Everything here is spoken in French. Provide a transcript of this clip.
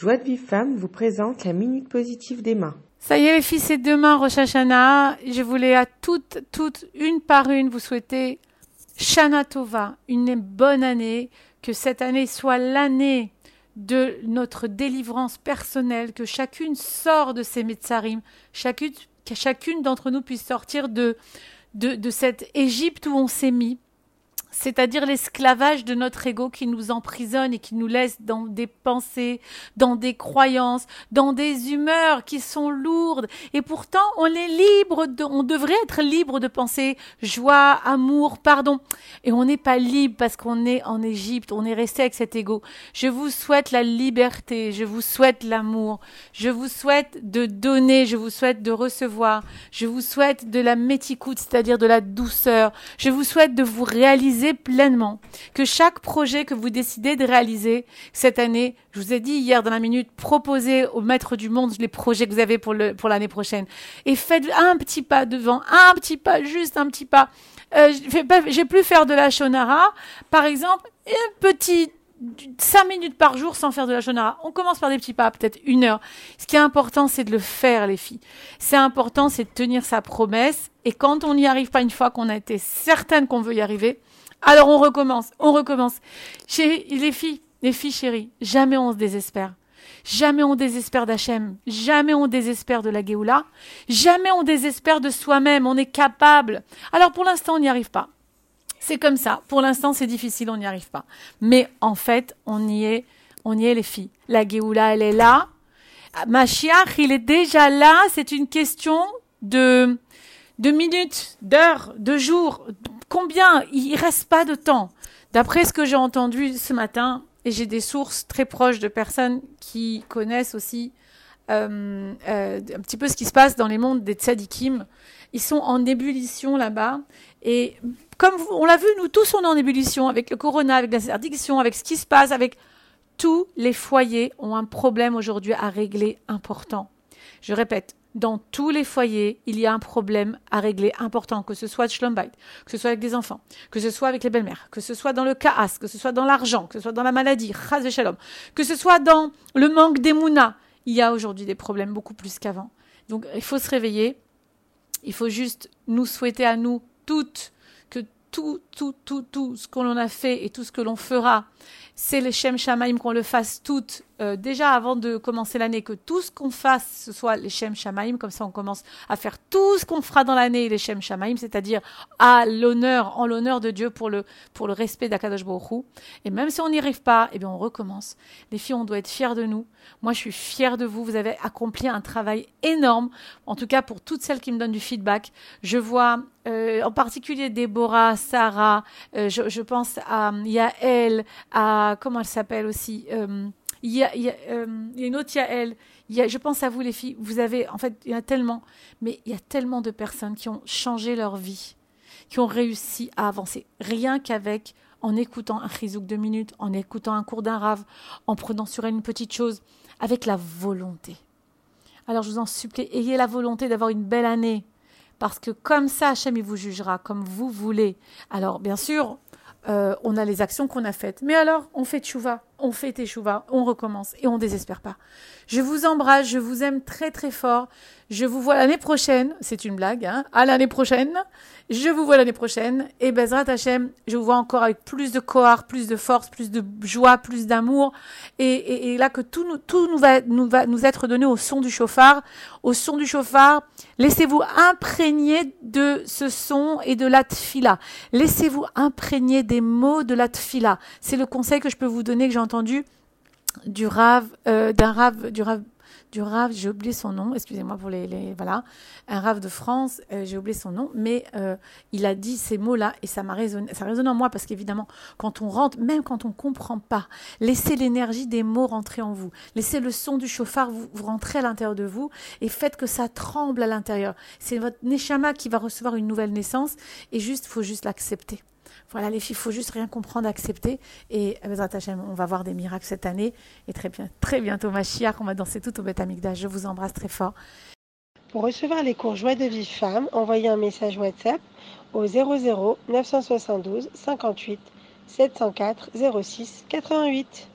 Joie de Vive Femme vous présente la Minute Positive d'Emma. Ça y est les filles, c'est demain Rosh Hashanah. Je voulais à toutes, toutes, une par une, vous souhaiter Shana Tova, une bonne année, que cette année soit l'année de notre délivrance personnelle, que chacune sort de ses Metzarim, chacune, que chacune d'entre nous puisse sortir de, de, de cette Égypte où on s'est mis, c'est-à-dire l'esclavage de notre ego qui nous emprisonne et qui nous laisse dans des pensées, dans des croyances, dans des humeurs qui sont lourdes. Et pourtant, on est libre, de, on devrait être libre de penser joie, amour, pardon. Et on n'est pas libre parce qu'on est en Égypte, on est resté avec cet ego. Je vous souhaite la liberté, je vous souhaite l'amour, je vous souhaite de donner, je vous souhaite de recevoir, je vous souhaite de la méticoute, c'est-à-dire de la douceur, je vous souhaite de vous réaliser pleinement, que chaque projet que vous décidez de réaliser cette année, je vous ai dit hier dans la minute, proposez au maître du monde les projets que vous avez pour le pour l'année prochaine et faites un petit pas devant, un petit pas, juste un petit pas. Euh, j'ai plus faire de la shonara, par exemple, un petit 5 minutes par jour sans faire de la shonara. On commence par des petits pas, peut-être une heure. Ce qui est important, c'est de le faire, les filles. C'est important, c'est de tenir sa promesse. Et quand on n'y arrive pas une fois qu'on a été certaine qu'on veut y arriver, alors on recommence, on recommence. Les filles, les filles chéries, jamais on se désespère. Jamais on désespère d'Hachem, jamais on désespère de la Géoula, jamais on désespère de soi-même, on est capable. Alors pour l'instant, on n'y arrive pas. C'est comme ça. Pour l'instant, c'est difficile, on n'y arrive pas. Mais en fait, on y est, on y est les filles. La Géoula, elle est là. Machiach, il est déjà là. C'est une question de, de minutes, d'heures, de jours, combien Il reste pas de temps. D'après ce que j'ai entendu ce matin, et j'ai des sources très proches de personnes qui connaissent aussi euh, euh, un petit peu ce qui se passe dans les mondes des tzadikim. Ils sont en ébullition là-bas. Et comme on l'a vu, nous tous, on est en ébullition avec le corona, avec la addiction, avec ce qui se passe, avec tous les foyers ont un problème aujourd'hui à régler important. Je répète, dans tous les foyers, il y a un problème à régler important, que ce soit de Schlombait, que ce soit avec des enfants, que ce soit avec les belles-mères, que ce soit dans le chaos, que ce soit dans l'argent, que ce soit dans la maladie, que ce soit dans le manque d'émouna. Il y a aujourd'hui des problèmes beaucoup plus qu'avant. Donc il faut se réveiller. Il faut juste nous souhaiter à nous toutes que tout, tout, tout, tout ce qu'on a fait et tout ce que l'on fera, c'est les Shem Shamaim qu'on le fasse toutes euh, déjà avant de commencer l'année, que tout ce qu'on fasse, ce soit les Shem Shamaim, comme ça on commence à faire tout ce qu'on fera dans l'année, les Shem Shamaim, c'est-à-dire à l'honneur, en l'honneur de Dieu pour le, respect d'Akadosh Baruch Et même si on n'y arrive pas, eh bien on recommence. Les filles, on doit être fiers de nous. Moi, je suis fière de vous. Vous avez accompli un travail énorme. En tout cas, pour toutes celles qui me donnent du feedback. Je vois euh, en particulier Déborah, Sarah, euh, je, pense à Yael, à comment elle s'appelle aussi euh, il y a une autre Yael. Je pense à vous les filles. Vous avez, en fait, il y a tellement, mais il y a tellement de personnes qui ont changé leur vie, qui ont réussi à avancer. Rien qu'avec, en écoutant un chizouk de minutes, en écoutant un cours d'un rave, en prenant sur elle une petite chose, avec la volonté. Alors je vous en supplie, ayez la volonté d'avoir une belle année. Parce que comme ça, Hachem, vous jugera, comme vous voulez. Alors, bien sûr, euh, on a les actions qu'on a faites. Mais alors, on fait tchouva, on fait teshuva, on recommence et on désespère pas. Je vous embrasse, je vous aime très très fort. Je vous vois l'année prochaine. C'est une blague, hein. À l'année prochaine. Je vous vois l'année prochaine. Et Bezrat Hashem, je vous vois encore avec plus de cohort, plus de force, plus de joie, plus d'amour. Et, là que tout, tout nous, va, nous va nous être donné au son du chauffard. Au son du chauffard, laissez-vous imprégner de ce son et de la tfila. Laissez-vous imprégner des mots de la tfila. C'est le conseil que je peux vous donner, que j'ai entendu du rave, euh, d'un rave, du rave du rave, j'ai oublié son nom, excusez-moi pour les, les, voilà, un rave de France, euh, j'ai oublié son nom, mais euh, il a dit ces mots-là et ça m'a résonné, ça résonne en moi parce qu'évidemment, quand on rentre, même quand on comprend pas, laissez l'énergie des mots rentrer en vous, laissez le son du chauffard vous, vous rentrer à l'intérieur de vous et faites que ça tremble à l'intérieur. C'est votre neshama qui va recevoir une nouvelle naissance et juste, faut juste l'accepter. Voilà, les filles, il faut juste rien comprendre, accepter. Et on va voir des miracles cette année. Et très, bien, très bientôt, ma chiac, on va danser tout au Beth Je vous embrasse très fort. Pour recevoir les cours Joie de vie femme, envoyez un message WhatsApp au 00 972 58 704 06 88.